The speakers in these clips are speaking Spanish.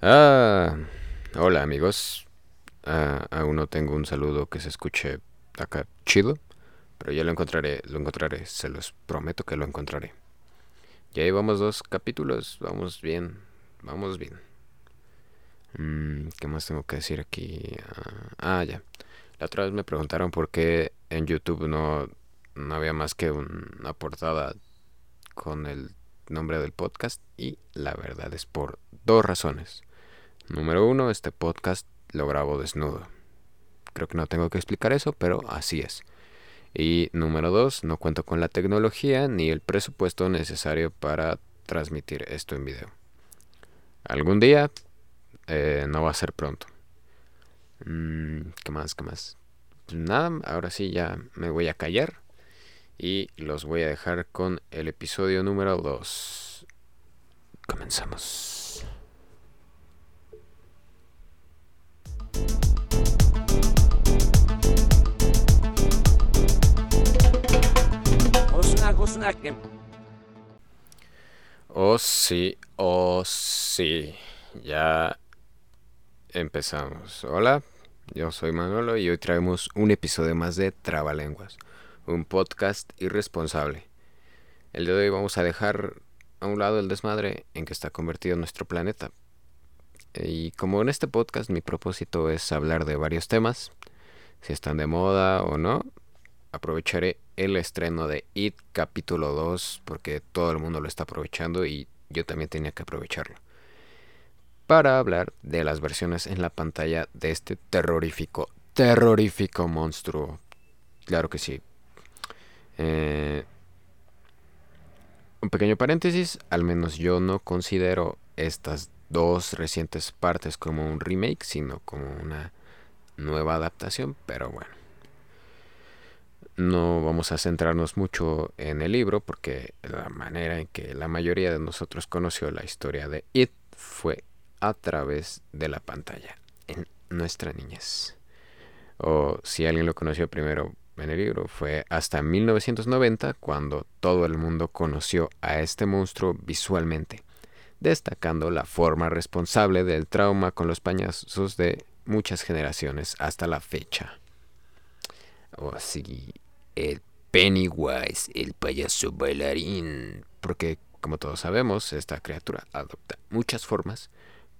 Ah, hola amigos. Ah, aún no tengo un saludo que se escuche acá chido, pero ya lo encontraré, lo encontraré, se los prometo que lo encontraré. Ya llevamos dos capítulos, vamos bien, vamos bien. Mm, ¿Qué más tengo que decir aquí? Ah, ah, ya. La otra vez me preguntaron por qué en YouTube no, no había más que una portada con el nombre del podcast y la verdad es por dos razones. Número uno, este podcast lo grabo desnudo. Creo que no tengo que explicar eso, pero así es. Y número dos, no cuento con la tecnología ni el presupuesto necesario para transmitir esto en video. Algún día eh, no va a ser pronto. Mm, ¿Qué más? ¿Qué más? Nada, ahora sí ya me voy a callar y los voy a dejar con el episodio número 2. Comenzamos. Oh sí, oh sí. Ya empezamos. Hola, yo soy Manolo y hoy traemos un episodio más de Trabalenguas, un podcast irresponsable. El día de hoy vamos a dejar a un lado el desmadre en que está convertido nuestro planeta. Y como en este podcast mi propósito es hablar de varios temas, si están de moda o no, aprovecharé el estreno de It capítulo 2 porque todo el mundo lo está aprovechando y yo también tenía que aprovecharlo. Para hablar de las versiones en la pantalla de este terrorífico, terrorífico monstruo. Claro que sí. Eh, un pequeño paréntesis, al menos yo no considero estas dos recientes partes como un remake, sino como una nueva adaptación, pero bueno no vamos a centrarnos mucho en el libro porque la manera en que la mayoría de nosotros conoció la historia de It fue a través de la pantalla en nuestra niñez. O si alguien lo conoció primero en el libro fue hasta 1990 cuando todo el mundo conoció a este monstruo visualmente, destacando la forma responsable del trauma con los pañazos de muchas generaciones hasta la fecha. O así el Pennywise, el payaso bailarín. Porque, como todos sabemos, esta criatura adopta muchas formas.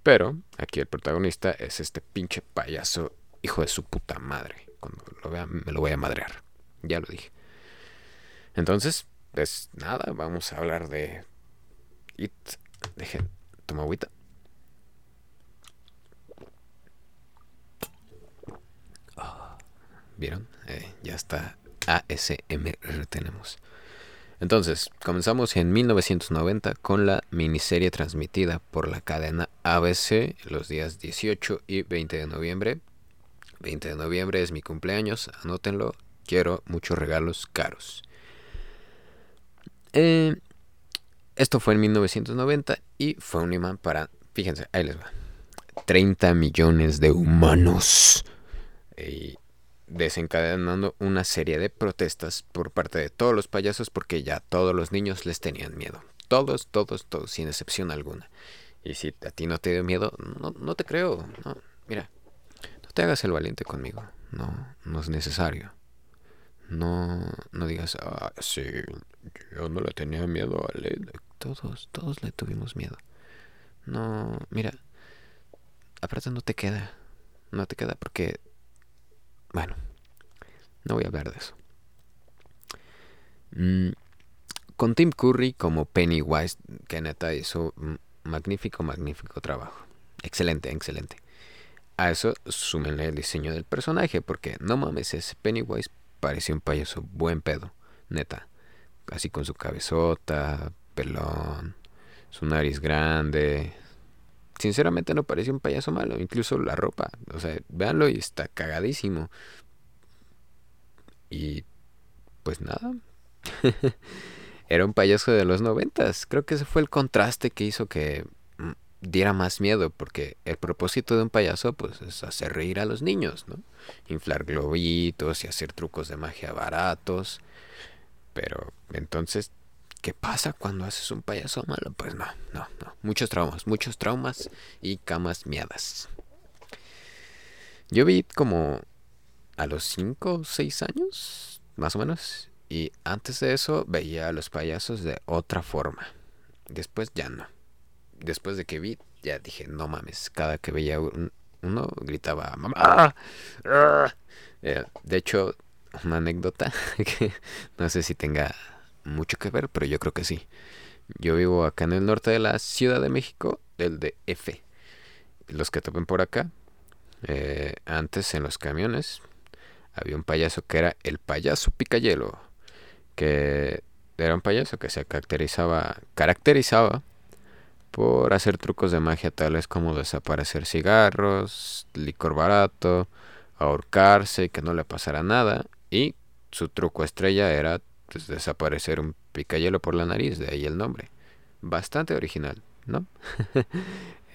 Pero aquí el protagonista es este pinche payaso, hijo de su puta madre. Cuando lo vea, me lo voy a madrear. Ya lo dije. Entonces, pues nada, vamos a hablar de It. Dejen, toma agüita. Ah, ¿Vieron? Eh, ya está ASMR tenemos. Entonces, comenzamos en 1990 con la miniserie transmitida por la cadena ABC los días 18 y 20 de noviembre. 20 de noviembre es mi cumpleaños, anótenlo, quiero muchos regalos caros. Eh, esto fue en 1990 y fue un imán para, fíjense, ahí les va, 30 millones de humanos. Y desencadenando una serie de protestas por parte de todos los payasos porque ya todos los niños les tenían miedo. Todos, todos, todos, sin excepción alguna. Y si a ti no te dio miedo, no, no te creo. No, mira, no te hagas el valiente conmigo. No, no es necesario. No, no digas, ah, sí, yo no le tenía miedo a él. Todos, todos le tuvimos miedo. No, mira, aparte no te queda. No te queda porque bueno, no voy a hablar de eso. Mm, con Tim Curry como Pennywise, que neta hizo un magnífico, magnífico trabajo. Excelente, excelente. A eso súmenle el diseño del personaje, porque no mames, ese Pennywise parecía un payaso buen pedo, neta. Así con su cabezota, pelón, su nariz grande, sinceramente no parecía un payaso malo, incluso la ropa, o sea, véanlo y está cagadísimo. Y pues nada. Era un payaso de los noventas. Creo que ese fue el contraste que hizo que mm, diera más miedo, porque el propósito de un payaso pues es hacer reír a los niños, ¿no? Inflar globitos y hacer trucos de magia baratos. Pero entonces ¿Qué pasa cuando haces un payaso malo? Pues no, no, no. Muchos traumas, muchos traumas y camas miadas. Yo vi como a los 5 o 6 años, más o menos. Y antes de eso veía a los payasos de otra forma. Después ya no. Después de que vi, ya dije, no mames. Cada que veía uno, gritaba, mamá. Eh, de hecho, una anécdota que no sé si tenga mucho que ver, pero yo creo que sí. Yo vivo acá en el norte de la Ciudad de México, del de F. Los que topen por acá, eh, antes en los camiones había un payaso que era el payaso picayelo, que era un payaso que se caracterizaba, caracterizaba por hacer trucos de magia tales como desaparecer cigarros, licor barato, ahorcarse y que no le pasara nada. Y su truco estrella era pues, desaparecer un picayelo por la nariz, de ahí el nombre. Bastante original, ¿no?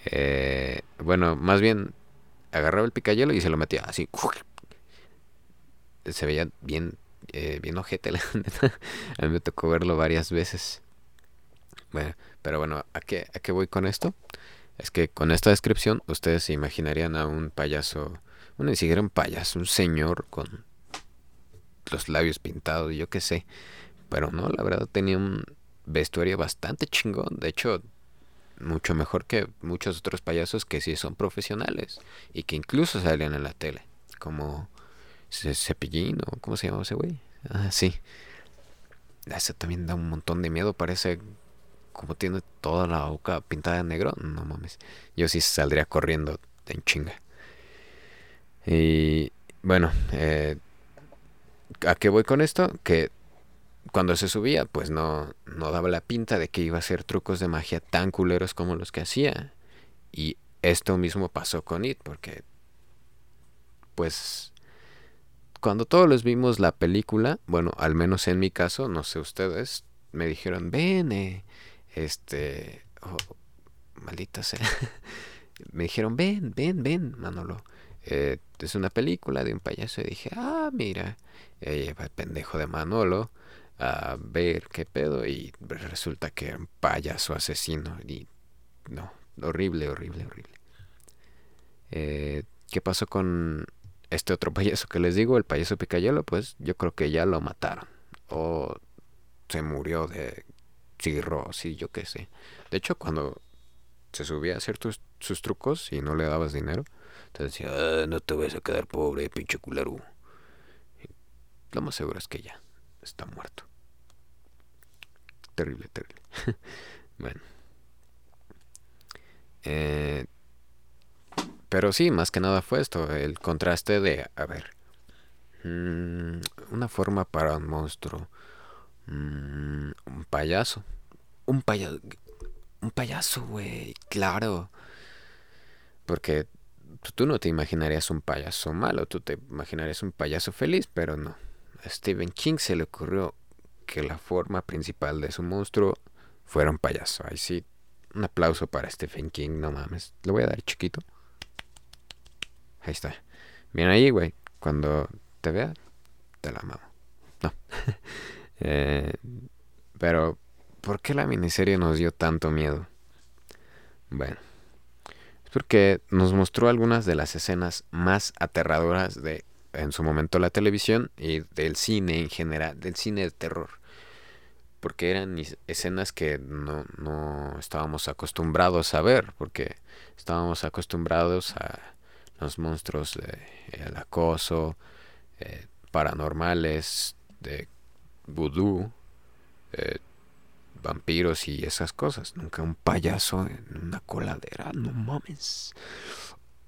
Eh, bueno, más bien agarraba el picayelo y se lo metía así. Se veía bien, eh, bien ojete, la A mí me tocó verlo varias veces. Bueno, pero bueno, ¿a qué, ¿a qué voy con esto? Es que con esta descripción ustedes se imaginarían a un payaso, bueno, ni siquiera un payaso, un señor con los labios pintados, yo qué sé. Pero no, la verdad tenía un vestuario bastante chingón. De hecho, mucho mejor que muchos otros payasos que sí son profesionales y que incluso salían en la tele. Como Cepillín o ¿cómo se llama ese güey? Ah, sí. Ese también da un montón de miedo. Parece como tiene toda la boca pintada de negro. No mames. Yo sí saldría corriendo en chinga. Y bueno, eh, ¿A qué voy con esto? Que cuando se subía, pues no, no daba la pinta de que iba a hacer trucos de magia tan culeros como los que hacía. Y esto mismo pasó con It, porque pues cuando todos los vimos la película, bueno, al menos en mi caso, no sé ustedes, me dijeron, ven, eh, este, oh, maldita sea, me dijeron, ven, ven, ven, Manolo, eh, es una película de un payaso y dije, ah, mira, eh, el pendejo de Manolo a ver qué pedo y resulta que era un payaso asesino y no, horrible, horrible, horrible. Eh, ¿Qué pasó con este otro payaso que les digo, el payaso Picayelo? Pues yo creo que ya lo mataron o se murió de cirrosis, yo qué sé. De hecho, cuando se subía a hacer sus trucos y no le dabas dinero, te decía, ah, no te vas a quedar pobre, pinche culero. lo más seguro es que ya está muerto. Terrible, terrible. bueno. Eh, pero sí, más que nada fue esto, el contraste de, a ver, mm, una forma para un monstruo, mm, un payaso, un payaso, un payaso, güey, claro, porque tú no te imaginarías un payaso malo, tú te imaginarías un payaso feliz, pero no. A Stephen King se le ocurrió que la forma principal de su monstruo fuera un payaso. Ahí sí, un aplauso para Stephen King, no mames. Lo voy a dar chiquito. Ahí está. Bien ahí, güey. Cuando te vea, te la mamo. No. eh, pero, ¿por qué la miniserie nos dio tanto miedo? Bueno porque nos mostró algunas de las escenas más aterradoras de en su momento la televisión y del cine en general, del cine de terror. Porque eran escenas que no, no estábamos acostumbrados a ver, porque estábamos acostumbrados a los monstruos de el acoso, eh, paranormales, de vudú, eh, vampiros y esas cosas. Nunca un payaso en una coladera, no mames.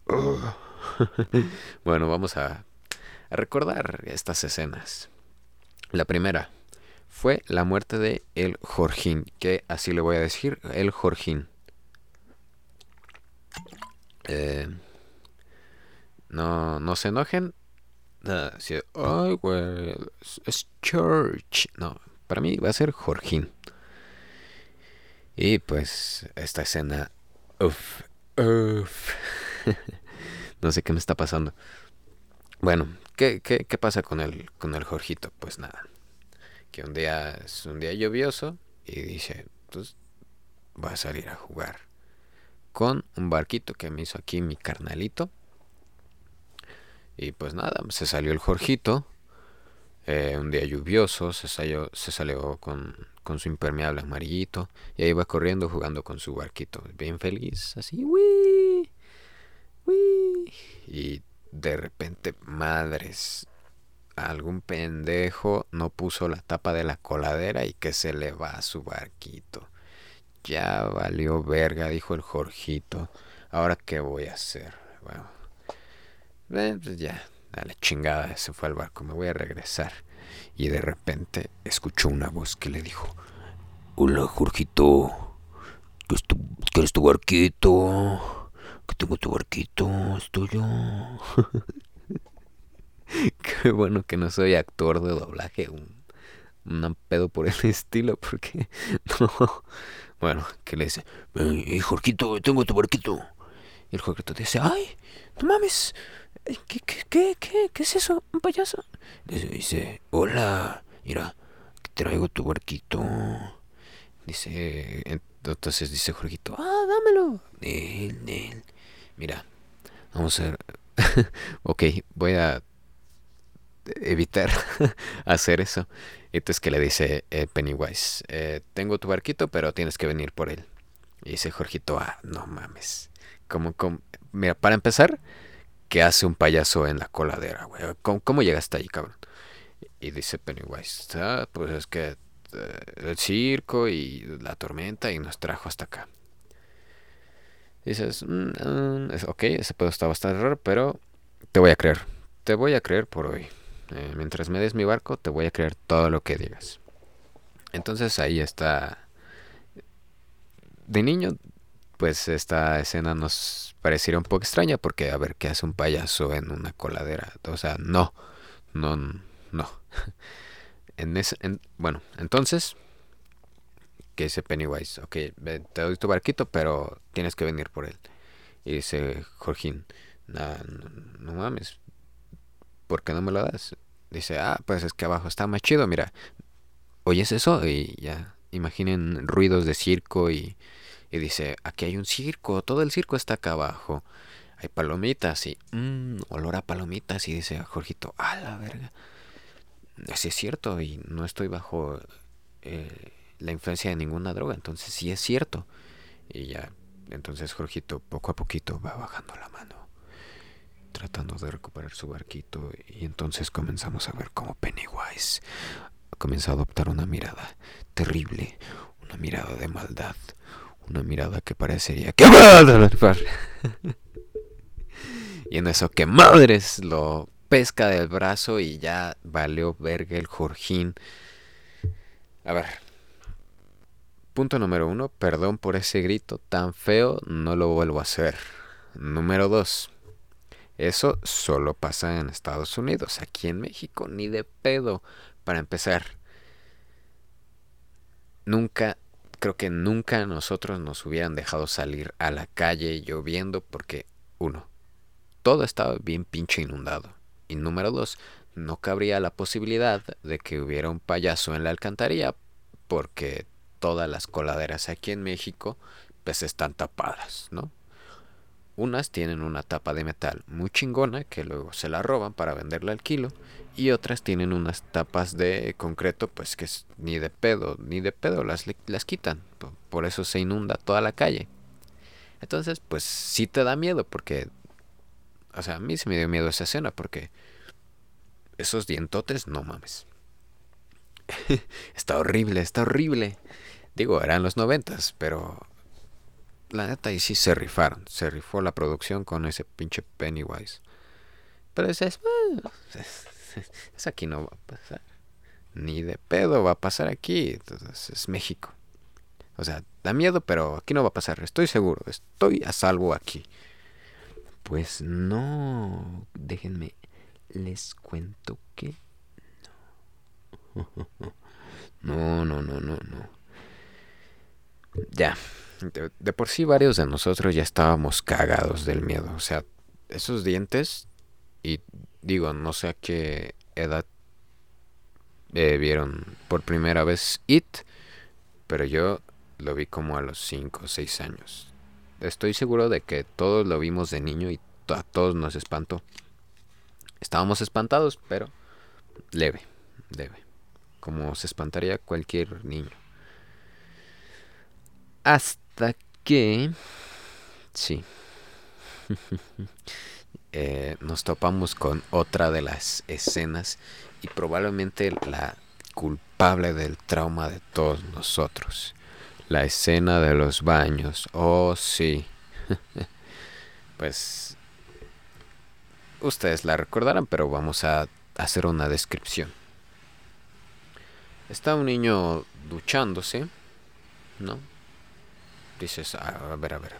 bueno, vamos a, recordar estas escenas. La primera fue la muerte de El Jorgín, que así le voy a decir, El Jorgín. Eh, no, no se enojen. Ay, güey, es Church. No, para mí va a ser Jorgín. Y pues esta escena, uff, uff, no sé qué me está pasando. Bueno, ¿qué, qué, qué pasa con el, con el Jorgito? Pues nada, que un día es un día lluvioso y dice, pues voy a salir a jugar con un barquito que me hizo aquí mi carnalito. Y pues nada, se salió el Jorgito. Eh, un día lluvioso, se salió, se salió con, con, su impermeable amarillito. Y ahí va corriendo jugando con su barquito. Bien feliz, así, ¡Wii! ¡Wii! Y de repente, madres, algún pendejo no puso la tapa de la coladera y que se le va a su barquito. Ya valió verga, dijo el Jorgito. Ahora qué voy a hacer. Bueno, eh, pues ya, a la chingada, se fue al barco, me voy a regresar. Y de repente escuchó una voz que le dijo: Hola, Jorgito, ¿qué es tu, barquito? Que tengo tu barquito, es tuyo. qué bueno que no soy actor de doblaje, un, un pedo por el estilo, porque no bueno, que le dice, hey, Jorquito, tengo tu barquito. Y el Jorquito dice, ay, no mames, ¿qué, qué, qué, qué, qué es eso? ¿Un payaso? Dice, hola, mira, traigo tu barquito. Dice, entonces dice Jorquito, ah, dámelo. Nel, Nel. Mira, vamos a ver. ok, voy a evitar hacer eso. Entonces que le dice eh, Pennywise, eh, tengo tu barquito, pero tienes que venir por él. Y dice Jorgito, ah, no mames. Como, como, mira, para empezar, ¿qué hace un payaso en la coladera, güey? ¿Cómo, ¿Cómo, llegaste ahí, cabrón? Y dice Pennywise, ah, pues es que eh, el circo y la tormenta y nos trajo hasta acá. dices, mm, mm, ok, ese pedo está bastante raro, pero te voy a creer. Te voy a creer por hoy. Eh, mientras me des mi barco, te voy a creer todo lo que digas. Entonces ahí está. De niño, pues esta escena nos pareciera un poco extraña porque a ver qué hace un payaso en una coladera. O sea, no, no, no. En ese, bueno, entonces, que dice Pennywise, ok, te doy tu barquito, pero tienes que venir por él. Y dice Jorgín, no, no mames, ¿por qué no me lo das? Dice, ah, pues es que abajo está más chido, mira. ¿Oyes eso? Y ya, imaginen ruidos de circo y, y dice, aquí hay un circo, todo el circo está acá abajo. Hay palomitas y, mmm, olor a palomitas. Y dice a Jorgito, ah, la verga. Sí es cierto y no estoy bajo eh, la influencia de ninguna droga, entonces sí es cierto. Y ya, entonces Jorgito poco a poquito va bajando la mano tratando de recuperar su barquito y entonces comenzamos a ver cómo Pennywise comienza a adoptar una mirada terrible, una mirada de maldad, una mirada que parecería que y en eso que madres lo pesca del brazo y ya valió verga el Jorgín. A ver. Punto número uno, perdón por ese grito tan feo, no lo vuelvo a hacer. Número dos, eso solo pasa en Estados Unidos. Aquí en México, ni de pedo. Para empezar, nunca, creo que nunca nosotros nos hubieran dejado salir a la calle lloviendo porque, uno, todo estaba bien pinche inundado. Y número dos, no cabría la posibilidad de que hubiera un payaso en la alcantarilla porque todas las coladeras aquí en México pues están tapadas, ¿no? Unas tienen una tapa de metal muy chingona que luego se la roban para venderla al kilo y otras tienen unas tapas de concreto pues que ni de pedo, ni de pedo las, las quitan. Por eso se inunda toda la calle. Entonces pues sí te da miedo porque... O sea, a mí se me dio miedo esa escena porque... Esos dientotes, no mames. está horrible, está horrible. Digo, eran los noventas, pero la neta, y sí se rifaron. Se rifó la producción con ese pinche Pennywise. Pero dices, es aquí no va a pasar. Ni de pedo va a pasar aquí. Entonces es México. O sea, da miedo, pero aquí no va a pasar. Estoy seguro. Estoy a salvo aquí. Pues no. Déjenme. Les cuento que. No, no, no, no, no. Ya de, por sí varios de nosotros ya estábamos cagados del miedo. O sea, esos dientes, y digo, no sé a qué edad eh, vieron por primera vez It, pero yo lo vi como a los 5 o 6 años. Estoy seguro de que todos lo vimos de niño y a todos nos espantó. Estábamos espantados, pero leve, leve. Como se espantaría cualquier niño. Hasta que... Sí. Eh, nos topamos con otra de las escenas y probablemente la culpable del trauma de todos nosotros. La escena de los baños. Oh, sí. pues ustedes la recordarán, pero vamos a hacer una descripción. Está un niño duchándose, ¿no? Dices, a ver, a ver, a ver.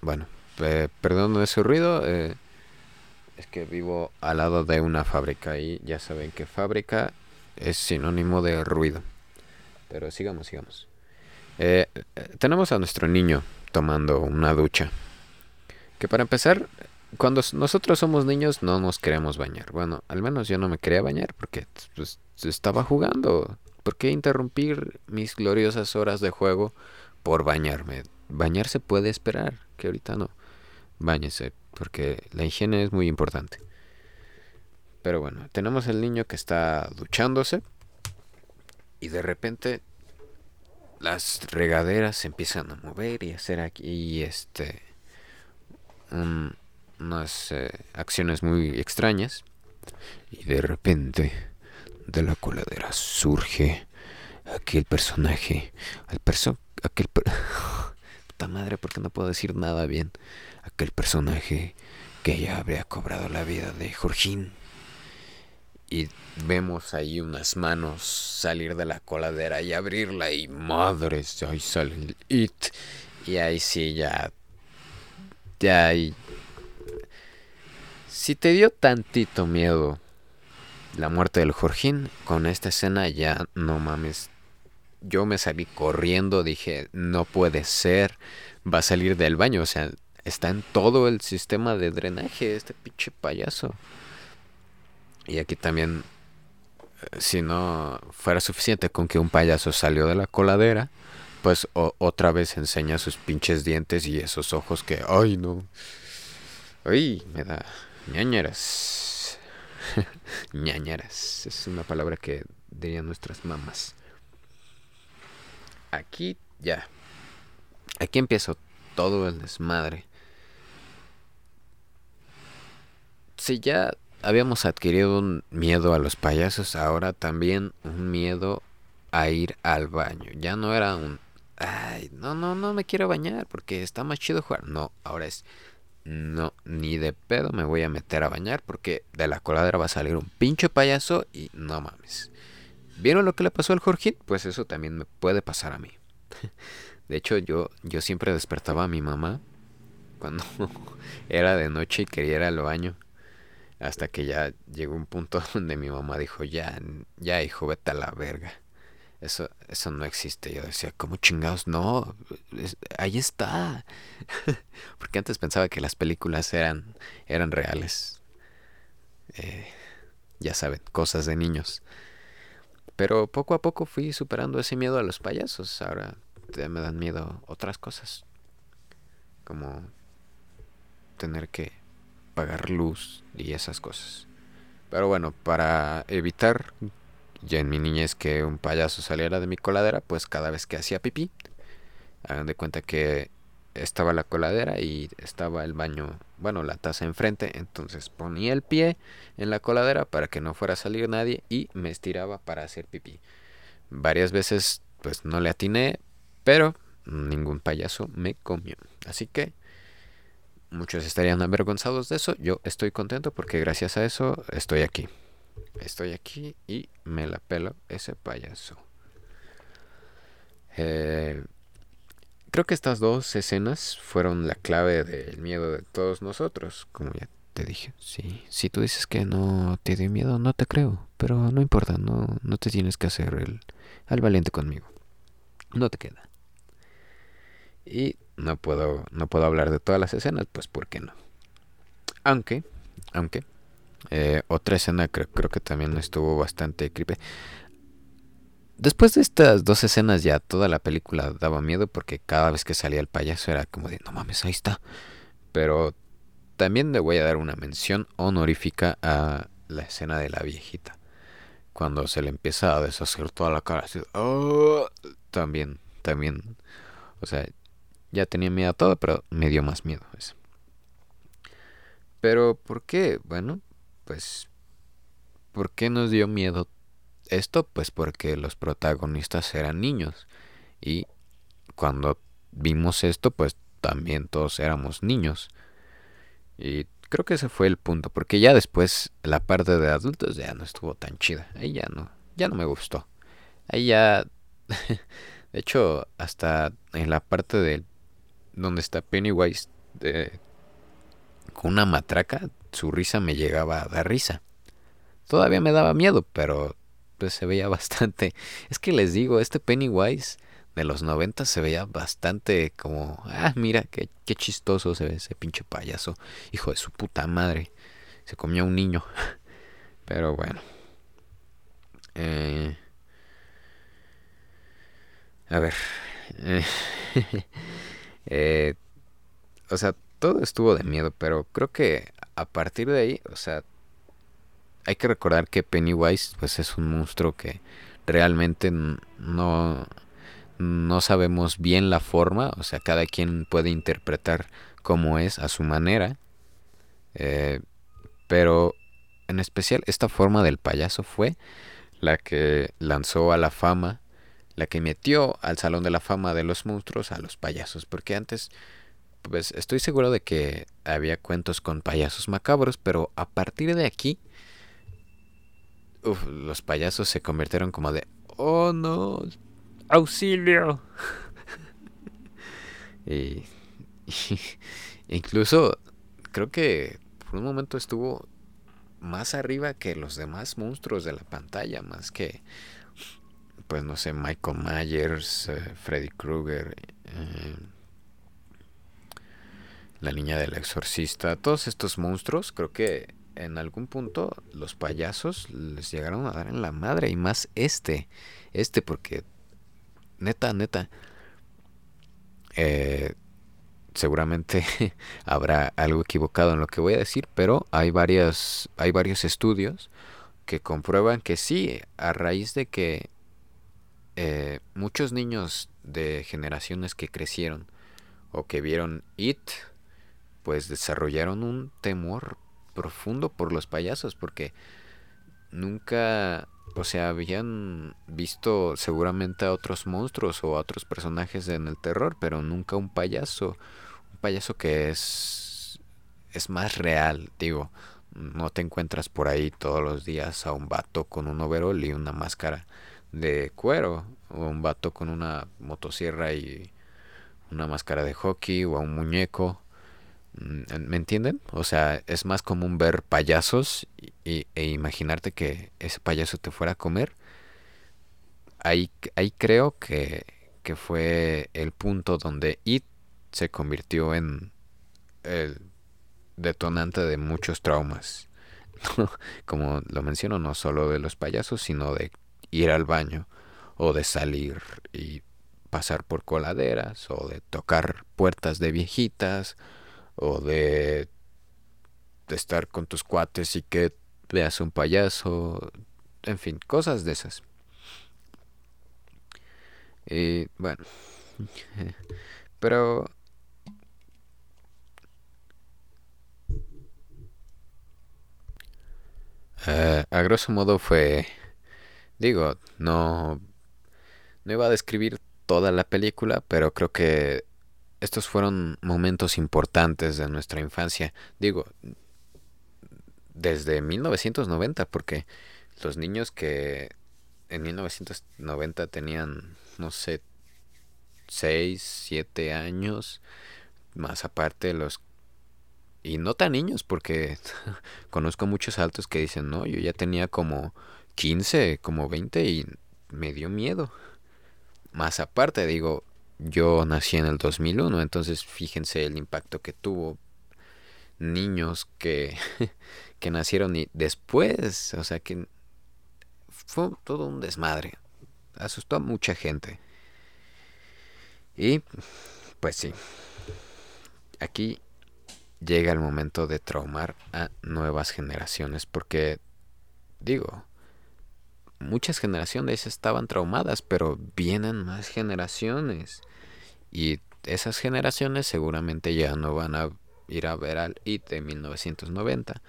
Bueno, perdón ese ruido. Eh, es que vivo al lado de una fábrica y ya saben que fábrica es sinónimo de ruido. Pero sigamos, sigamos. Eh, eh, tenemos a nuestro niño tomando una ducha. Que para empezar, cuando nosotros somos niños no nos queremos bañar. Bueno, al menos yo no me quería bañar porque pues, estaba jugando. ¿Por qué interrumpir mis gloriosas horas de juego por bañarme? Bañarse puede esperar que ahorita no. Báñese, porque la higiene es muy importante. Pero bueno, tenemos el niño que está duchándose y de repente las regaderas se empiezan a mover y hacer aquí este unas eh, acciones muy extrañas y de repente de la coladera surge aquel personaje, el perso aquel madre, porque no puedo decir nada bien? Aquel personaje que ya habría cobrado la vida de Jorgín. Y vemos ahí unas manos salir de la coladera y abrirla y madres, ahí sale el it. Y ahí sí ya... Ya ahí... Si te dio tantito miedo la muerte del Jorgín, con esta escena ya no mames, yo me salí corriendo, dije, no puede ser, va a salir del baño, o sea, está en todo el sistema de drenaje, este pinche payaso. Y aquí también, eh, si no fuera suficiente con que un payaso salió de la coladera, pues otra vez enseña sus pinches dientes y esos ojos que, ay no, ay, me da ñañeras. ñañeras, es una palabra que dirían nuestras mamás aquí ya. Aquí empiezo todo el desmadre. Si ya habíamos adquirido un miedo a los payasos, ahora también un miedo a ir al baño. Ya no era un, ay, no, no, no me quiero bañar porque está más chido jugar. No, ahora es, no, ni de pedo me voy a meter a bañar porque de la coladera va a salir un pinche payaso y no mames. ¿Vieron lo que le pasó al Jorge? Pues eso también me puede pasar a mí. De hecho, yo, yo siempre despertaba a mi mamá cuando era de noche y quería ir al baño. Hasta que ya llegó un punto donde mi mamá dijo, ya, ya hijo, vete a la verga. Eso, eso no existe. Yo decía, ¿cómo chingados? No, ahí está. Porque antes pensaba que las películas eran, eran reales. Eh, ya saben, cosas de niños. Pero poco a poco fui superando ese miedo a los payasos. Ahora me dan miedo otras cosas. Como tener que pagar luz y esas cosas. Pero bueno, para evitar ya en mi niñez que un payaso saliera de mi coladera, pues cada vez que hacía pipí, hagan de cuenta que estaba la coladera y estaba el baño, bueno, la taza enfrente, entonces ponía el pie en la coladera para que no fuera a salir nadie y me estiraba para hacer pipí. Varias veces pues no le atiné, pero ningún payaso me comió. Así que muchos estarían avergonzados de eso, yo estoy contento porque gracias a eso estoy aquí. Estoy aquí y me la pelo ese payaso. Eh, Creo que estas dos escenas fueron la clave del miedo de todos nosotros, como ya te dije. Sí, si tú dices que no te dio miedo, no te creo, pero no importa, no, no te tienes que hacer el, al valiente conmigo. No te queda. Y no puedo, no puedo hablar de todas las escenas, pues ¿por qué no? Aunque, aunque, eh, otra escena creo, creo que también estuvo bastante creepy. después de estas dos escenas ya toda la película daba miedo porque cada vez que salía el payaso era como de no mames, ahí está. Pero también le voy a dar una mención honorífica a la escena de la viejita. Cuando se le empieza a deshacer toda la cara oh", también, también. O sea, ya tenía miedo a todo, pero me dio más miedo eso. Pero, ¿por qué? Bueno, pues, ¿por qué nos dio miedo esto? Pues porque los protagonistas eran niños. Y cuando vimos esto, pues también todos éramos niños. Y creo que ese fue el punto, porque ya después la parte de adultos ya no estuvo tan chida. Ahí ya no, ya no me gustó. Ahí ya, de hecho, hasta en la parte de donde está Pennywise de, con una matraca, su risa me llegaba a dar risa. Todavía me daba miedo, pero pues se veía bastante. Es que les digo, este Pennywise de los 90 se veía bastante como, ah, mira, qué, qué chistoso se ve ese pinche payaso. Hijo de su puta madre. Se comió un niño. Pero bueno. Eh, a ver. Eh, o sea, todo estuvo de miedo, pero creo que a partir de ahí, o sea, hay que recordar que Pennywise pues es un monstruo que realmente no no sabemos bien la forma, o sea, cada quien puede interpretar cómo es a su manera, eh, pero en especial esta forma del payaso fue la que lanzó a la fama, la que metió al Salón de la Fama de los Monstruos a los payasos, porque antes, pues estoy seguro de que había cuentos con payasos macabros, pero a partir de aquí, los payasos se convirtieron como de, oh no, auxilio. y, incluso creo que por un momento estuvo más arriba que los demás monstruos de la pantalla, más que, pues no sé, Michael Myers, eh, Freddy Krueger, eh, la niña del exorcista, todos estos monstruos, creo que en algún punto los payasos les llegaron a dar en la madre y más este, este porque neta, neta. Eh, seguramente habrá algo equivocado en lo que voy a decir, pero hay varias, hay varios estudios que comprueban que sí, a raíz de que eh, muchos niños de generaciones que crecieron o que vieron It, pues desarrollaron un temor profundo por los payasos, porque nunca o sea, habían visto seguramente a otros monstruos o a otros personajes en el terror, pero nunca un payaso. Un payaso que es es más real, digo, no te encuentras por ahí todos los días a un vato con un overol y una máscara de cuero o un vato con una motosierra y una máscara de hockey o a un muñeco ¿Me entienden? O sea, es más común ver payasos y, e imaginarte que ese payaso te fuera a comer. Ahí, ahí creo que, que fue el punto donde It se convirtió en el detonante de muchos traumas. Como lo menciono, no solo de los payasos, sino de ir al baño o de salir y pasar por coladeras o de tocar puertas de viejitas o de, de estar con tus cuates y que veas un payaso, en fin, cosas de esas. Y bueno, pero uh, a grosso modo fue, digo, no, no iba a describir toda la película, pero creo que estos fueron momentos importantes de nuestra infancia. Digo, desde 1990, porque los niños que en 1990 tenían, no sé, 6, 7 años, más aparte los... Y no tan niños, porque conozco muchos altos que dicen, no, yo ya tenía como 15, como 20 y me dio miedo. Más aparte, digo, yo nací en el 2001, entonces fíjense el impacto que tuvo niños que, que nacieron y después, o sea que fue todo un desmadre. asustó a mucha gente. Y pues sí, aquí llega el momento de traumar a nuevas generaciones porque digo, muchas generaciones estaban traumadas, pero vienen más generaciones. Y esas generaciones seguramente ya no van a ir a ver al IT de 1990.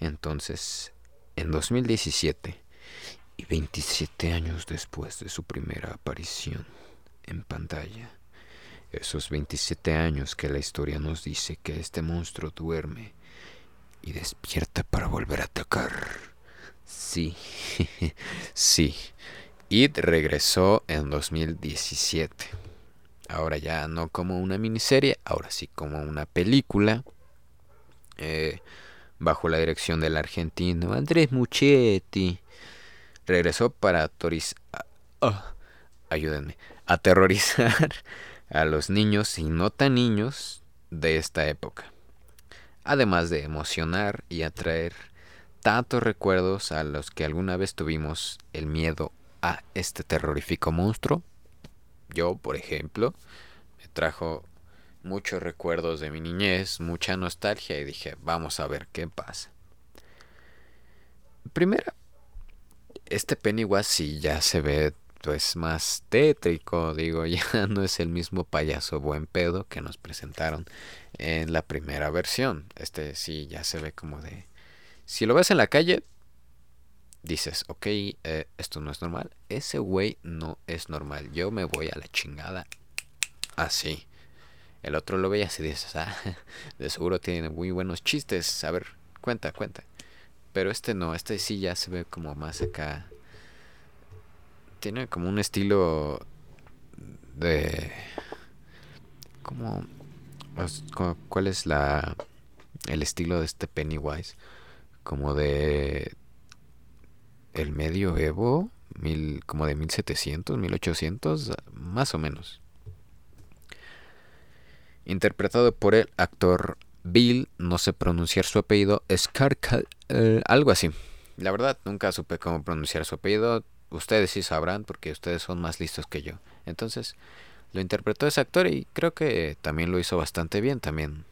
Entonces, en 2017, y 27 años después de su primera aparición en pantalla, esos 27 años que la historia nos dice que este monstruo duerme y despierta para volver a atacar. Sí, sí. It regresó en 2017. Ahora ya no como una miniserie, ahora sí como una película. Eh, bajo la dirección del argentino Andrés Muchetti. Regresó para ah, ayúdenme, aterrorizar a los niños y no tan niños de esta época. Además de emocionar y atraer tantos recuerdos a los que alguna vez tuvimos el miedo a este terrorífico monstruo. Yo, por ejemplo, me trajo muchos recuerdos de mi niñez, mucha nostalgia y dije, vamos a ver qué pasa. Primero, este Pennywise sí ya se ve pues más tétrico, digo, ya no es el mismo payaso buen pedo que nos presentaron en la primera versión. Este sí ya se ve como de si lo ves en la calle, dices, ok, eh, esto no es normal. Ese güey no es normal. Yo me voy a la chingada así. El otro lo ve y dices, ah, de seguro tiene muy buenos chistes. A ver, cuenta, cuenta. Pero este no, este sí ya se ve como más acá. Tiene como un estilo de... Como... ¿Cuál es la... El estilo de este Pennywise? Como de el medioevo, mil, como de 1700, 1800, más o menos. Interpretado por el actor Bill, no sé pronunciar su apellido, Scarcal, eh, algo así. La verdad, nunca supe cómo pronunciar su apellido. Ustedes sí sabrán porque ustedes son más listos que yo. Entonces, lo interpretó ese actor y creo que también lo hizo bastante bien. También,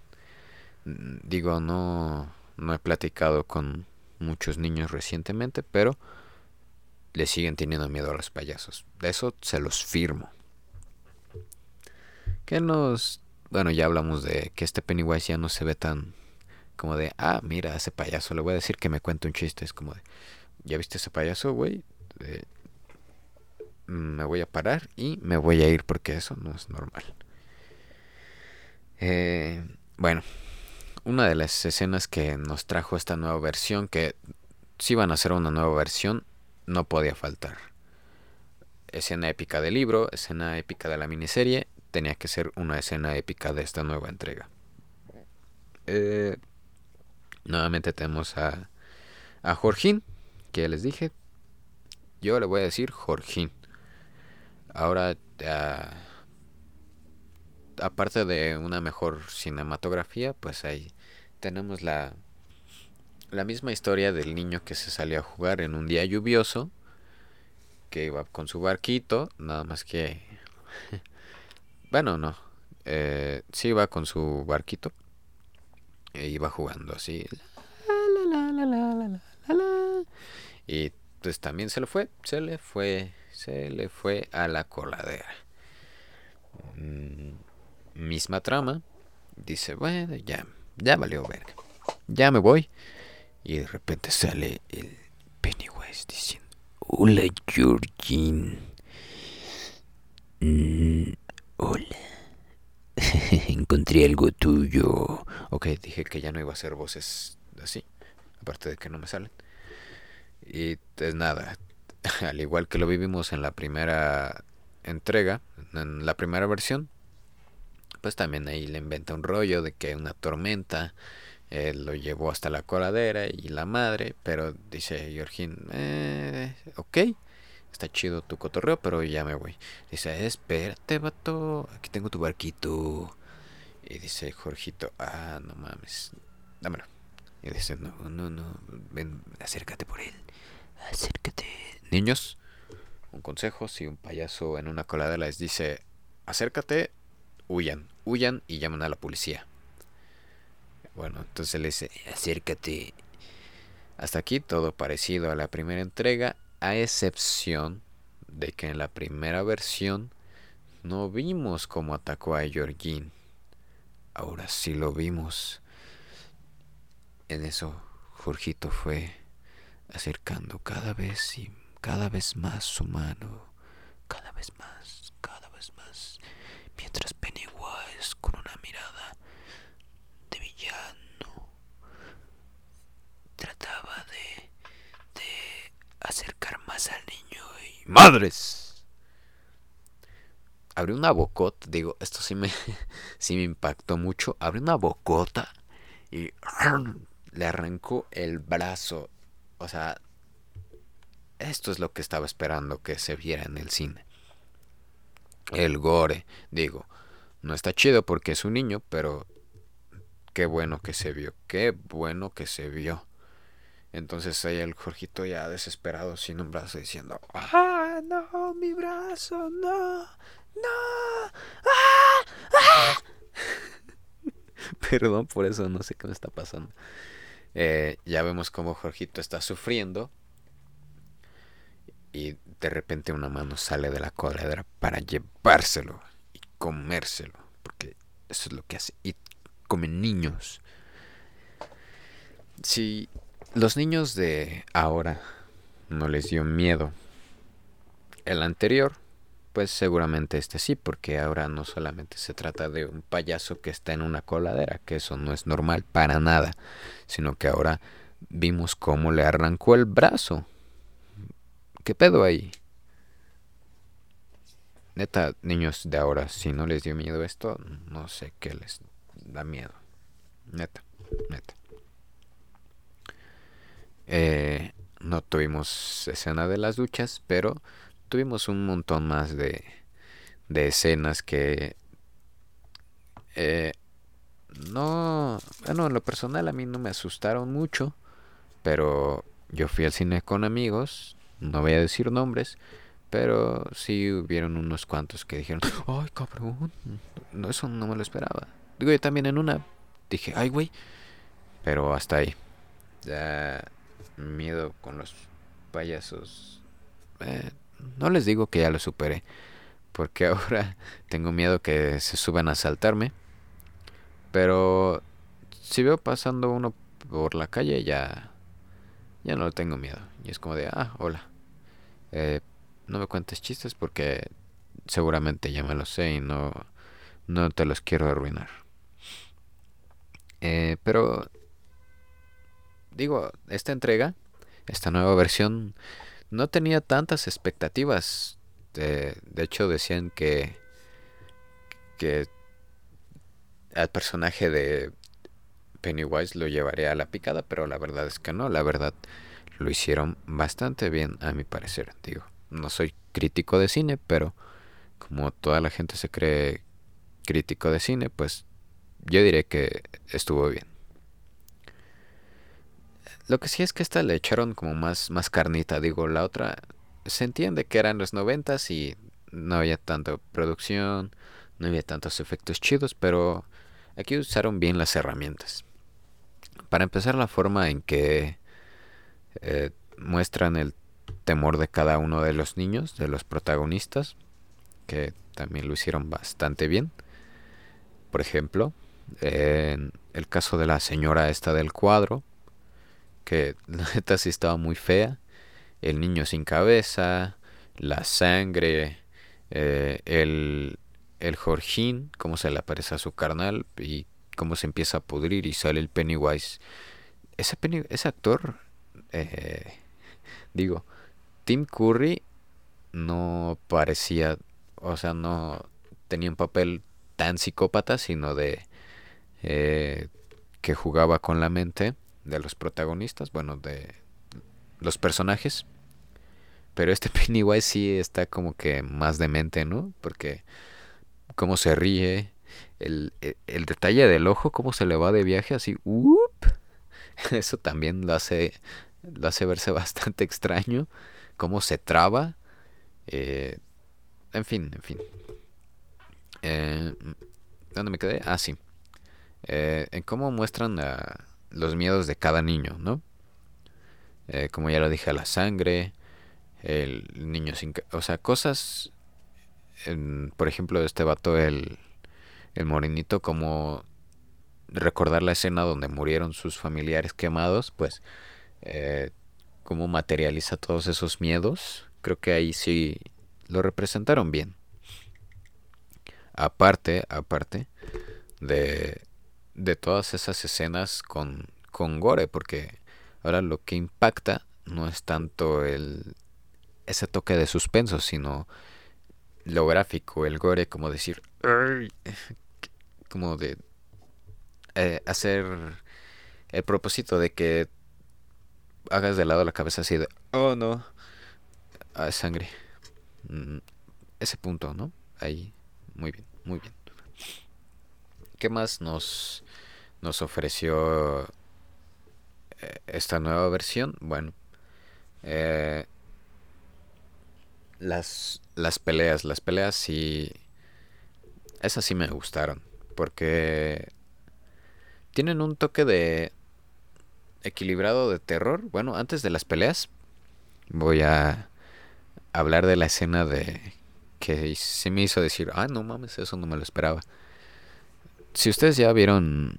mm, digo, no, no he platicado con muchos niños recientemente, pero le siguen teniendo miedo a los payasos. De eso se los firmo. Que nos... Bueno, ya hablamos de que este Pennywise ya no se ve tan como de, ah, mira, ese payaso, le voy a decir que me cuente un chiste. Es como de, ¿ya viste ese payaso, güey? me voy a parar y me voy a ir porque eso no es normal. Eh, bueno, una de las escenas que nos trajo esta nueva versión, que si iban a hacer una nueva versión, no podía faltar. Escena épica del libro, escena épica de la miniserie, tenía que ser una escena épica de esta nueva entrega. Eh, nuevamente tenemos a, a Jorgín, que les dije. Yo le voy a decir Jorgín. Ahora, aparte de una mejor cinematografía, pues hay tenemos la, la misma historia del niño que se salió a jugar en un día lluvioso, que iba con su barquito, nada más que... bueno, no, eh, sí iba con su barquito, e iba jugando así. y pues también se le fue, se le fue, se le fue a la coladera. Mm, misma trama, dice, bueno, ya ya valió verga. Ya me voy. Y de repente sale el Pennywise diciendo, hola Georgine. Mm, hola. Encontré algo tuyo. Ok, dije que ya no iba a hacer voces así. Aparte de que no me salen. Y pues nada. Al igual que lo vivimos en la primera entrega, en la primera versión, pues también ahí le inventa un rollo de que una tormenta eh, lo llevó hasta la coladera y la madre, pero dice Georgín, eh, ok, está chido tu cotorreo, pero ya me voy. Dice, espérate, vato, aquí tengo tu barquito. Y dice Jorgito, ah, no mames, dámelo. Y dice, no, no, no, ven, acércate por él, acércate. Niños, un consejo, si un payaso en una colada les dice, acércate, huyan, huyan y llaman a la policía. Bueno, entonces le dice, acércate. Hasta aquí todo parecido a la primera entrega, a excepción de que en la primera versión no vimos cómo atacó a Georgine. Ahora sí lo vimos. En eso, Jorgito fue acercando cada vez y cada vez más su mano, cada vez más, cada vez más, mientras Pennywise con una mirada de villano trataba de, acercar más al niño y ¡Madres! Abrió una bocota, digo, esto sí me, sí me impactó mucho, abrió una bocota y le arrancó el brazo. O sea, esto es lo que estaba esperando que se viera en el cine. El gore, digo, no está chido porque es un niño, pero qué bueno que se vio, qué bueno que se vio. Entonces ahí el Jorgito ya desesperado sin un brazo diciendo, ¡Ah, no, mi brazo, no, no, ah, ah". Perdón por eso, no sé qué me está pasando. Eh, ya vemos cómo Jorgito está sufriendo y de repente una mano sale de la coladera para llevárselo y comérselo, porque eso es lo que hace. Y comen niños. Si los niños de ahora no les dio miedo, el anterior, pues seguramente este sí, porque ahora no solamente se trata de un payaso que está en una coladera, que eso no es normal para nada, sino que ahora vimos cómo le arrancó el brazo ¿Qué pedo ahí? Neta, niños de ahora, si no les dio miedo esto, no sé qué les da miedo. Neta, neta. Eh, no tuvimos escena de las duchas, pero tuvimos un montón más de, de escenas que... Eh, no, bueno, en lo personal a mí no me asustaron mucho, pero yo fui al cine con amigos no voy a decir nombres, pero sí hubieron unos cuantos que dijeron, ay cabrón, no, eso no me lo esperaba. Digo, yo también en una dije, ay güey, pero hasta ahí. Ya miedo con los payasos. Eh, no les digo que ya lo superé, porque ahora tengo miedo que se suban a asaltarme. Pero si veo pasando uno por la calle ya ya no tengo miedo. Y es como de, ah, hola. Eh, no me cuentes chistes porque seguramente ya me lo sé y no, no te los quiero arruinar. Eh, pero, digo, esta entrega, esta nueva versión, no tenía tantas expectativas. De, de hecho, decían que, que al personaje de Pennywise lo llevaría a la picada, pero la verdad es que no, la verdad lo hicieron bastante bien a mi parecer, digo. No soy crítico de cine, pero como toda la gente se cree crítico de cine, pues yo diré que estuvo bien. Lo que sí es que esta le echaron como más, más carnita, digo, la otra se entiende que eran los noventas y no había tanta producción, no había tantos efectos chidos, pero aquí usaron bien las herramientas. Para empezar, la forma en que eh, muestran el temor de cada uno de los niños, de los protagonistas, que también lo hicieron bastante bien. Por ejemplo, en el caso de la señora esta del cuadro, que la neta sí estaba muy fea, el niño sin cabeza, la sangre, eh, el, el Jorgín, cómo se le aparece a su carnal y cómo se empieza a pudrir y sale el Pennywise. Ese, actor, eh, digo, Tim Curry no parecía, o sea, no tenía un papel tan psicópata, sino de eh, que jugaba con la mente de los protagonistas, bueno, de los personajes. Pero este Pennywise sí está como que más demente, ¿no? Porque cómo se ríe, el, e, el, detalle del ojo, cómo se le va de viaje así, eso también lo hace, lo hace verse bastante extraño, cómo se traba Eh, en fin, en fin. Eh, ¿Dónde me quedé? Ah, sí. Eh, en cómo muestran los miedos de cada niño, ¿no? Como ya lo dije, la sangre, el niño sin... O sea, cosas... por ejemplo, este vato, el, el morenito, como recordar la escena donde murieron sus familiares quemados, pues eh, cómo materializa todos esos miedos, creo que ahí sí lo representaron bien. Aparte, aparte de, de todas esas escenas con, con gore, porque ahora lo que impacta no es tanto el ese toque de suspenso, sino lo gráfico, el gore, como decir, como de eh, hacer el propósito de que hagas de lado la cabeza así de, oh no, ah, sangre. Mm, ese punto, ¿no? Ahí, muy bien, muy bien. ¿Qué más nos, nos ofreció eh, esta nueva versión? Bueno, eh, las, las peleas, las peleas sí, esas sí me gustaron, porque tienen un toque de equilibrado de terror. Bueno, antes de las peleas voy a hablar de la escena de que se me hizo decir, ah, no mames, eso no me lo esperaba. Si ustedes ya vieron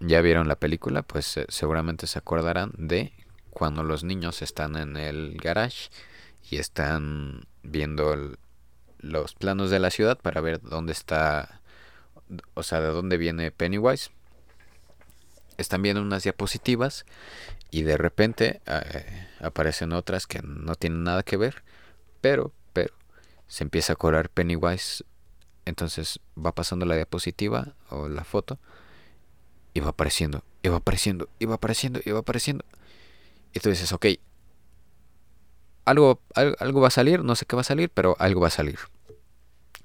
ya vieron la película, pues eh, seguramente se acordarán de cuando los niños están en el garage y están viendo los planos de la ciudad para ver dónde está, o sea, de dónde viene Pennywise. Están viendo unas diapositivas y de repente eh, aparecen otras que no tienen nada que ver, pero, pero, se empieza a colar Pennywise. Entonces va pasando la diapositiva o la foto y va apareciendo, y va apareciendo, y va apareciendo, y va apareciendo. Y tú dices, ok, algo, algo va a salir, no sé qué va a salir, pero algo va a salir.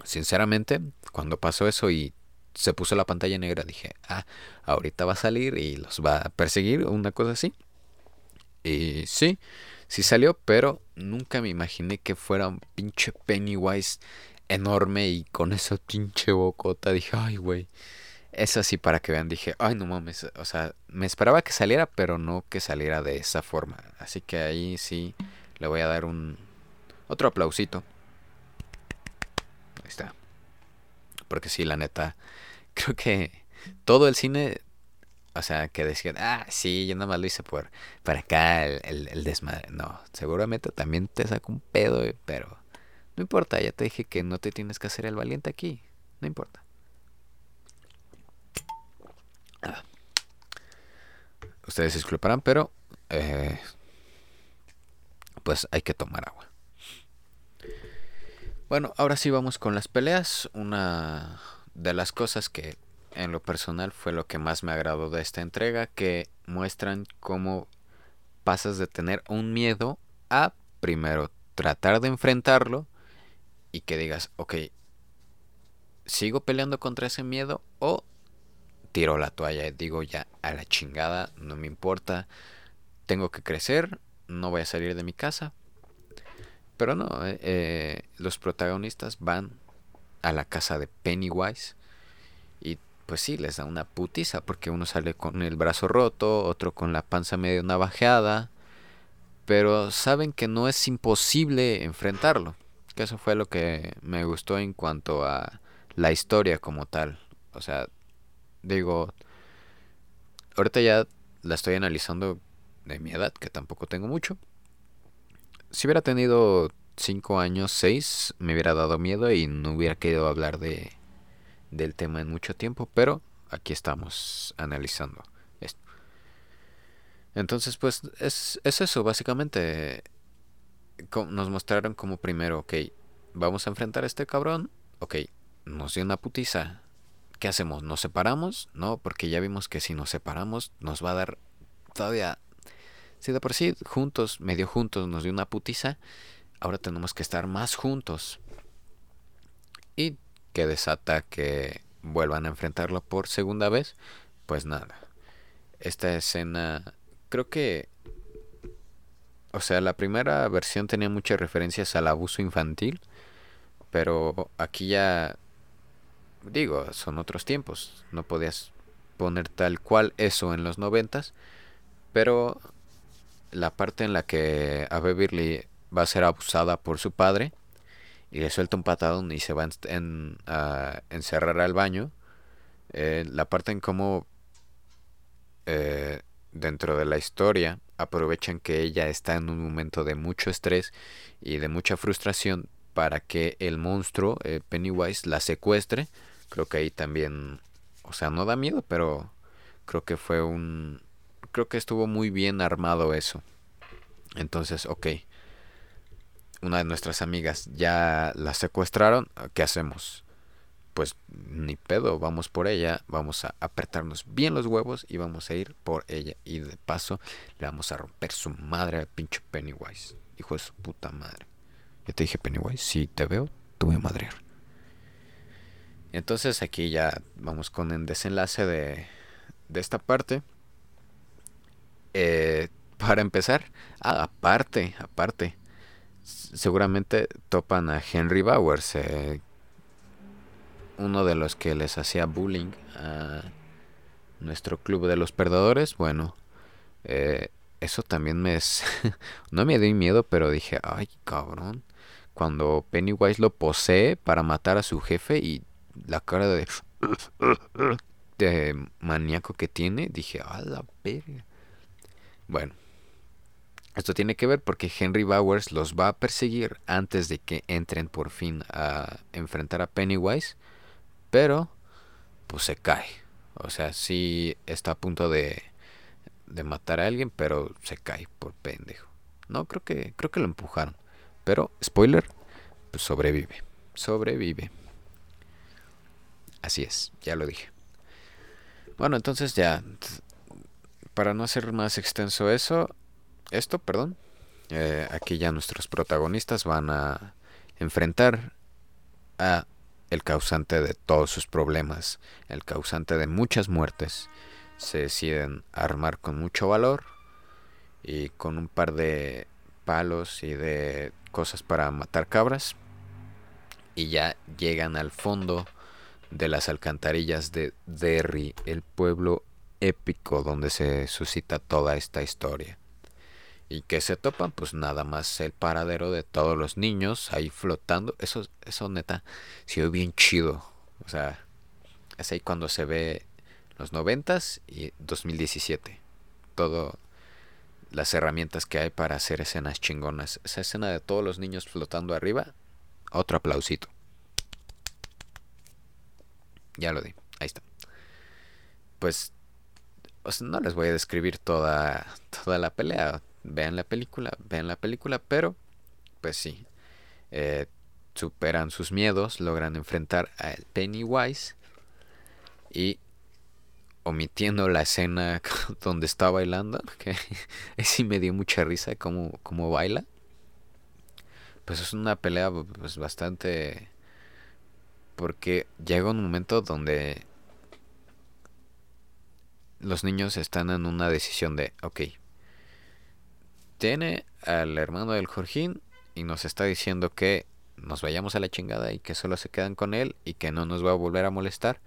Sinceramente, cuando pasó eso y se puso la pantalla negra, dije, ah, ahorita va a salir y los va a perseguir, una cosa así. Y sí, sí salió, pero nunca me imaginé que fuera un pinche Pennywise enorme y con esa pinche bocota. Dije, ay, güey. Es así para que vean, dije, ay, no mames. O sea, me esperaba que saliera, pero no que saliera de esa forma. Así que ahí sí le voy a dar un otro aplausito. Ahí está. Porque sí, la neta, creo que todo el cine, o sea, que decían, ah, sí, yo nada más lo hice por para acá el, el, desmadre. No, seguramente también te saco un pedo, pero no importa, ya te dije que no te tienes que hacer el valiente aquí. No importa. Ah. Ustedes disculparán, pero eh, pues hay que tomar agua. Bueno, ahora sí vamos con las peleas. Una de las cosas que en lo personal fue lo que más me agradó de esta entrega, que muestran cómo pasas de tener un miedo a primero tratar de enfrentarlo y que digas, ok, sigo peleando contra ese miedo o tiro la toalla y digo ya a la chingada, no me importa, tengo que crecer, no voy a salir de mi casa. Pero no, eh, eh, los protagonistas van a la casa de Pennywise y pues sí, les da una putiza porque uno sale con el brazo roto, otro con la panza medio navajeada, pero saben que no es imposible enfrentarlo. Que eso fue lo que me gustó en cuanto a la historia como tal. O sea, digo, ahorita ya la estoy analizando de mi edad, que tampoco tengo mucho. Si hubiera tenido 5 años, 6, me hubiera dado miedo y no hubiera querido hablar de, del tema en mucho tiempo, pero aquí estamos analizando esto. Entonces, pues es, es eso, básicamente. Nos mostraron como primero, ok, vamos a enfrentar a este cabrón, ok, nos dio una putiza. ¿Qué hacemos? ¿Nos separamos? No, porque ya vimos que si nos separamos nos va a dar todavía si de por sí juntos, medio juntos, nos dio una putiza, ahora tenemos que estar más juntos. Y que desata que vuelvan a enfrentarlo por segunda vez, pues nada. Esta escena creo que o sea, la primera versión tenía muchas referencias al abuso infantil, pero aquí ya, digo, son otros tiempos, no podías poner tal cual eso en los noventas, pero la parte en la que a Beverly va a ser abusada por su padre y le suelta un patadón y se va en, a encerrar al baño, eh, la parte en cómo eh, dentro de la historia aprovechan que ella está en un momento de mucho estrés y de mucha frustración para que el monstruo eh, Pennywise la secuestre. Creo que ahí también, o sea, no da miedo, pero creo que fue un, creo que estuvo muy bien armado eso. Entonces, ok, una de nuestras amigas ya la secuestraron, ¿qué hacemos? pues ni pedo, vamos por ella, vamos a apretarnos bien los huevos y vamos a ir por ella. Y de paso le vamos a romper su madre al pinche Pennywise. Hijo de su puta madre. Ya te dije Pennywise, si te veo, te voy madrear. Entonces aquí ya vamos con el desenlace de, de esta parte. Eh, para empezar, ah, aparte, aparte, seguramente topan a Henry Bowers, uno de los que les hacía bullying a nuestro club de los perdedores, bueno, eh, eso también me es... no me dio miedo, pero dije, ay, cabrón. Cuando Pennywise lo posee para matar a su jefe y la cara de... de maníaco que tiene, dije, a la verga. Bueno, esto tiene que ver porque Henry Bowers los va a perseguir antes de que entren por fin a enfrentar a Pennywise. Pero, pues se cae. O sea, sí está a punto de, de matar a alguien, pero se cae por pendejo. No, creo que, creo que lo empujaron. Pero, spoiler, pues sobrevive. Sobrevive. Así es, ya lo dije. Bueno, entonces ya, para no hacer más extenso eso, esto, perdón, eh, aquí ya nuestros protagonistas van a enfrentar a el causante de todos sus problemas, el causante de muchas muertes, se deciden armar con mucho valor y con un par de palos y de cosas para matar cabras y ya llegan al fondo de las alcantarillas de Derry, el pueblo épico donde se suscita toda esta historia. ¿Y que se topan? Pues nada más el paradero de todos los niños ahí flotando. Eso, eso neta, se ve bien chido. O sea, es ahí cuando se ve los noventas y 2017. Todo las herramientas que hay para hacer escenas chingonas. Esa escena de todos los niños flotando arriba, otro aplausito. Ya lo di, ahí está. Pues, no les voy a describir toda, toda la pelea vean la película, vean la película, pero pues sí, eh, superan sus miedos, logran enfrentar a Pennywise y omitiendo la escena donde está bailando, que sí me dio mucha risa como, como baila. Pues es una pelea pues, bastante... Porque llega un momento donde los niños están en una decisión de, ok, tiene al hermano del Jorgín y nos está diciendo que nos vayamos a la chingada y que solo se quedan con él y que no nos va a volver a molestar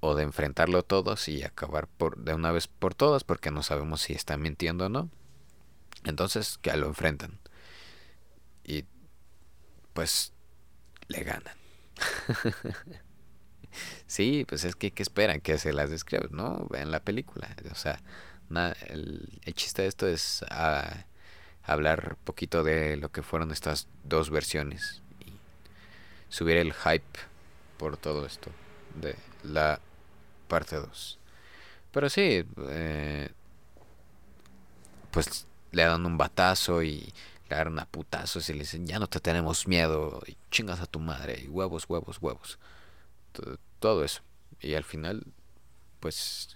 o de enfrentarlo todos y acabar por de una vez por todas porque no sabemos si está mintiendo o no. Entonces que lo enfrentan. Y pues le ganan. sí, pues es que ¿qué esperan? Que se las describa, ¿no? Vean la película. O sea, el, chiste de esto es ah, hablar poquito de lo que fueron estas dos versiones y subir el hype por todo esto de la parte 2. Pero sí, eh, pues le dan un batazo y le dan a putazos y le dicen, ya no te tenemos miedo, y chingas a tu madre, y huevos, huevos, huevos. todo eso. Y al final, pues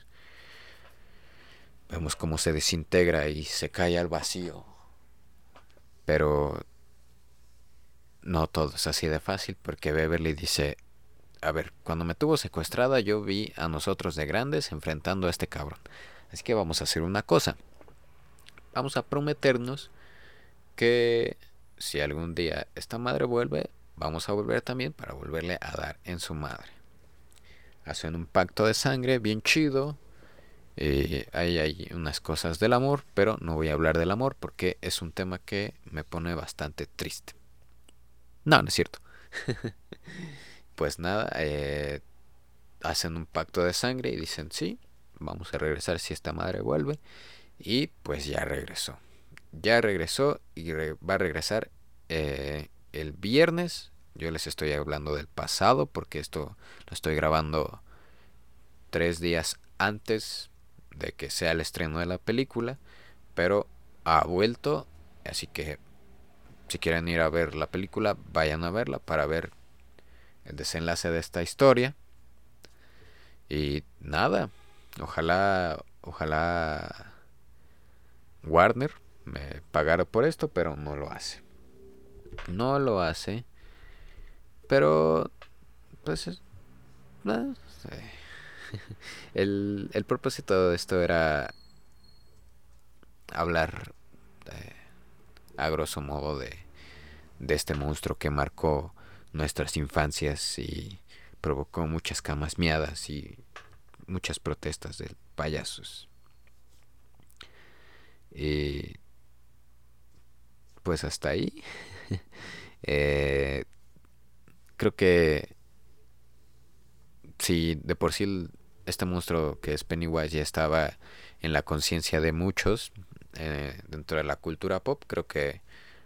Vemos cómo se desintegra y se cae al vacío. Pero no todo es así de fácil porque Beverly dice, a ver, cuando me tuvo secuestrada yo vi a nosotros de grandes enfrentando a este cabrón. Así que vamos a hacer una cosa. vamos a prometernos que si algún día esta madre vuelve, vamos a volver también para volverle a dar en su madre. Hacen un pacto de sangre bien chido. Eh, ahí hay unas cosas del amor, pero no voy a hablar del amor porque es un tema que me pone bastante triste. No, no es cierto. pues nada, eh, hacen un pacto de sangre y dicen sí, vamos a regresar si esta madre vuelve. Y pues ya regresó. Ya regresó y va a regresar eh, el viernes. Yo les estoy hablando del pasado porque esto lo estoy grabando tres días antes de que sea el estreno de la película. Pero ha vuelto. Así que si quieren ir a ver la película, vayan a verla para ver el desenlace de esta historia. Y nada, ojalá, ojalá Warner me pagara por esto, pero no lo hace. No lo hace. Pero, pues, el, el propósito de esto era hablar eh, a grosso modo de, de este monstruo que marcó nuestras infancias y provocó muchas camas miadas y muchas protestas de payasos. Y pues hasta ahí. Eh, creo que si de por sí este monstruo que es Pennywise ya estaba en la conciencia de muchos eh, dentro de la cultura pop, creo que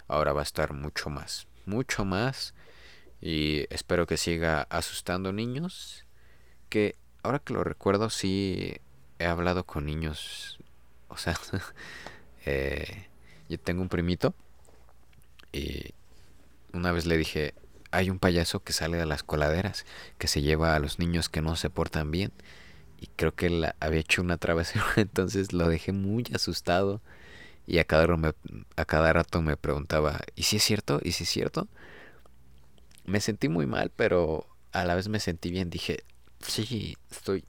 ahora va a estar mucho más, mucho más y espero que siga asustando niños que ahora que lo recuerdo sí he hablado con niños o sea eh, yo tengo un primito y una vez le dije hay un payaso que sale de las coladeras que se lleva a los niños que no se portan bien y creo que él había hecho una travesura entonces lo dejé muy asustado y a cada, a cada rato me preguntaba ¿y si es cierto? ¿y si es cierto? me sentí muy mal, pero a la vez me sentí bien. Dije, sí, estoy...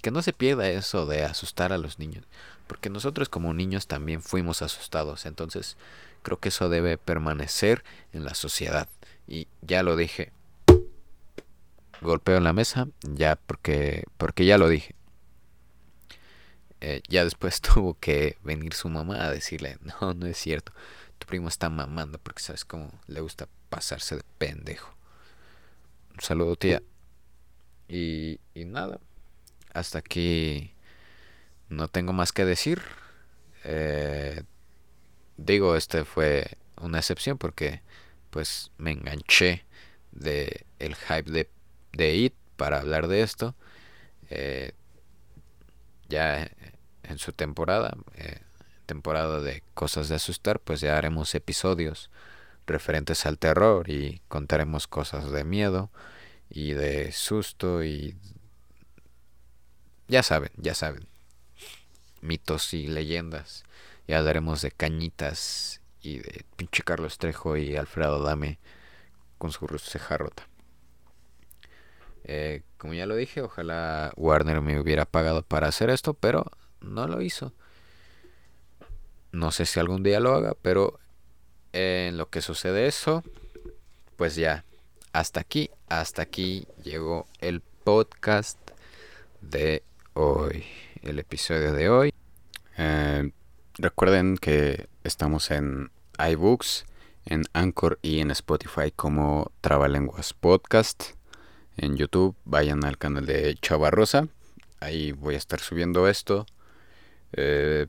Que no se pierda eso de asustar a los niños. Porque nosotros como niños también fuimos asustados. Entonces creo que eso debe permanecer en la sociedad. Y ya lo dije. Golpeo en la mesa. Ya porque, porque ya lo dije. Eh, ya después tuvo que venir su mamá a decirle, no, no es cierto. Tu primo está mamando porque sabes cómo le gusta pasarse de pendejo. Un saludo, tía. Y, y nada. Hasta aquí no tengo más que decir. Eh, digo, este fue una excepción porque pues me enganché de el hype de, de It para hablar de esto. Eh, ya en su temporada, eh, temporada de cosas de asustar, pues ya haremos episodios referentes al terror y contaremos cosas de miedo y de susto y ya saben, ya saben. Mitos y leyendas. Ya hablaremos de cañitas y de pinche Carlos Trejo y Alfredo Dame con su ceja rota. Eh, como ya lo dije, ojalá Warner me hubiera pagado para hacer esto, pero no lo hizo. No sé si algún día lo haga, pero en lo que sucede eso, pues ya, hasta aquí, hasta aquí llegó el podcast de hoy, el episodio de hoy. Eh, recuerden que estamos en iBooks, en Anchor y en Spotify como Trabalenguas Podcast. En YouTube vayan al canal de Chava Rosa, ahí voy a estar subiendo esto. Eh,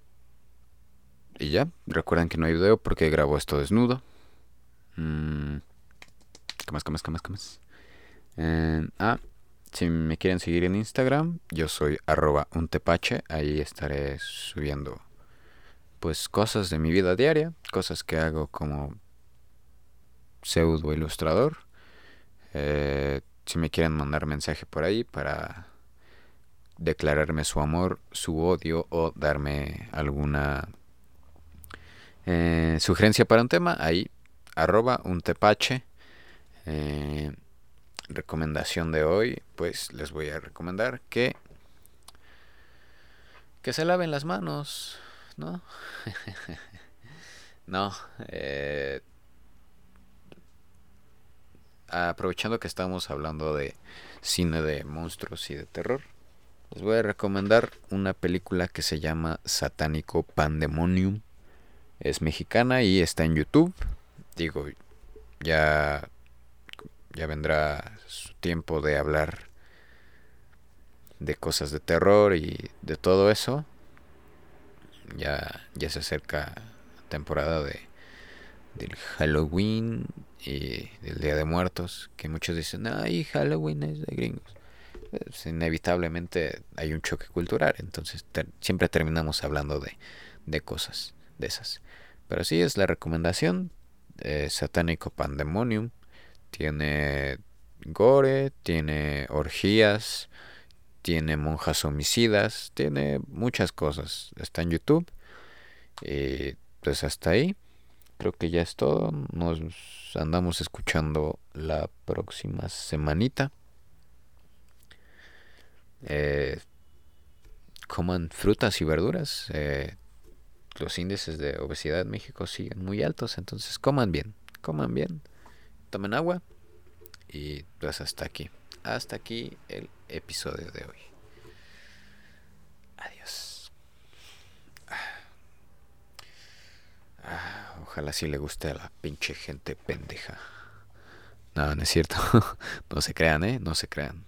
y ya, recuerden que no hay video porque grabo esto desnudo. Mm, ¿Qué más, qué más, qué más, qué más? Ah, si me quieren seguir en Instagram, yo soy arroba untepache. Ahí estaré subiendo pues cosas de mi vida diaria, cosas que hago como pseudo ilustrador. Eh, si me quieren mandar mensaje por ahí para declararme su amor, su odio o darme alguna eh, sugerencia para un tema, ahí, arroba un tepache. Eh, recomendación de hoy, pues les voy a recomendar que que se laven las manos. no. no. Eh, aprovechando que estamos hablando de cine de monstruos y de terror, les voy a recomendar una película que se llama Satánico Pandemonium. Es mexicana y está en YouTube. Digo, ya ya vendrá su tiempo de hablar de cosas de terror y de todo eso. Ya, ya se acerca temporada de del Halloween y del Día de Muertos, que muchos dicen, ay, Halloween es de gringos. Pues, inevitablemente hay un choque cultural, entonces siempre terminamos hablando de, de, cosas de esas. Pero sí es la recomendación, eh, Satánico Pandemonium, tiene gore, tiene orgías, tiene monjas homicidas, tiene muchas cosas. Está en YouTube. Y pues hasta ahí. Creo que ya es todo. Nos andamos escuchando la próxima semanita. Eh, coman frutas y verduras. Eh, los índices de obesidad en México siguen muy altos, entonces coman bien, coman bien, tomen agua y pues hasta aquí, hasta aquí el episodio de hoy. Adiós. Ah, ojalá sí le guste a la pinche gente pendeja. No, no es cierto. no se crean, ¿eh? No se crean.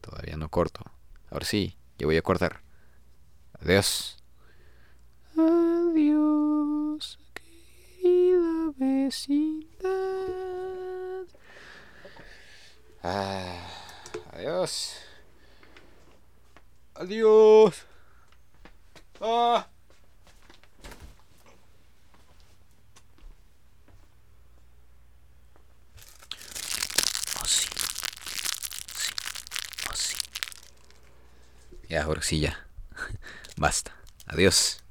Todavía no corto. Ahora sí, yo voy a cortar. Adiós. Adiós, querida vecindad. Ah, adiós. Adiós. Ah. Oh, sí. Sí. Oh, sí. Ya, ahora sí, ya. Basta. Adiós.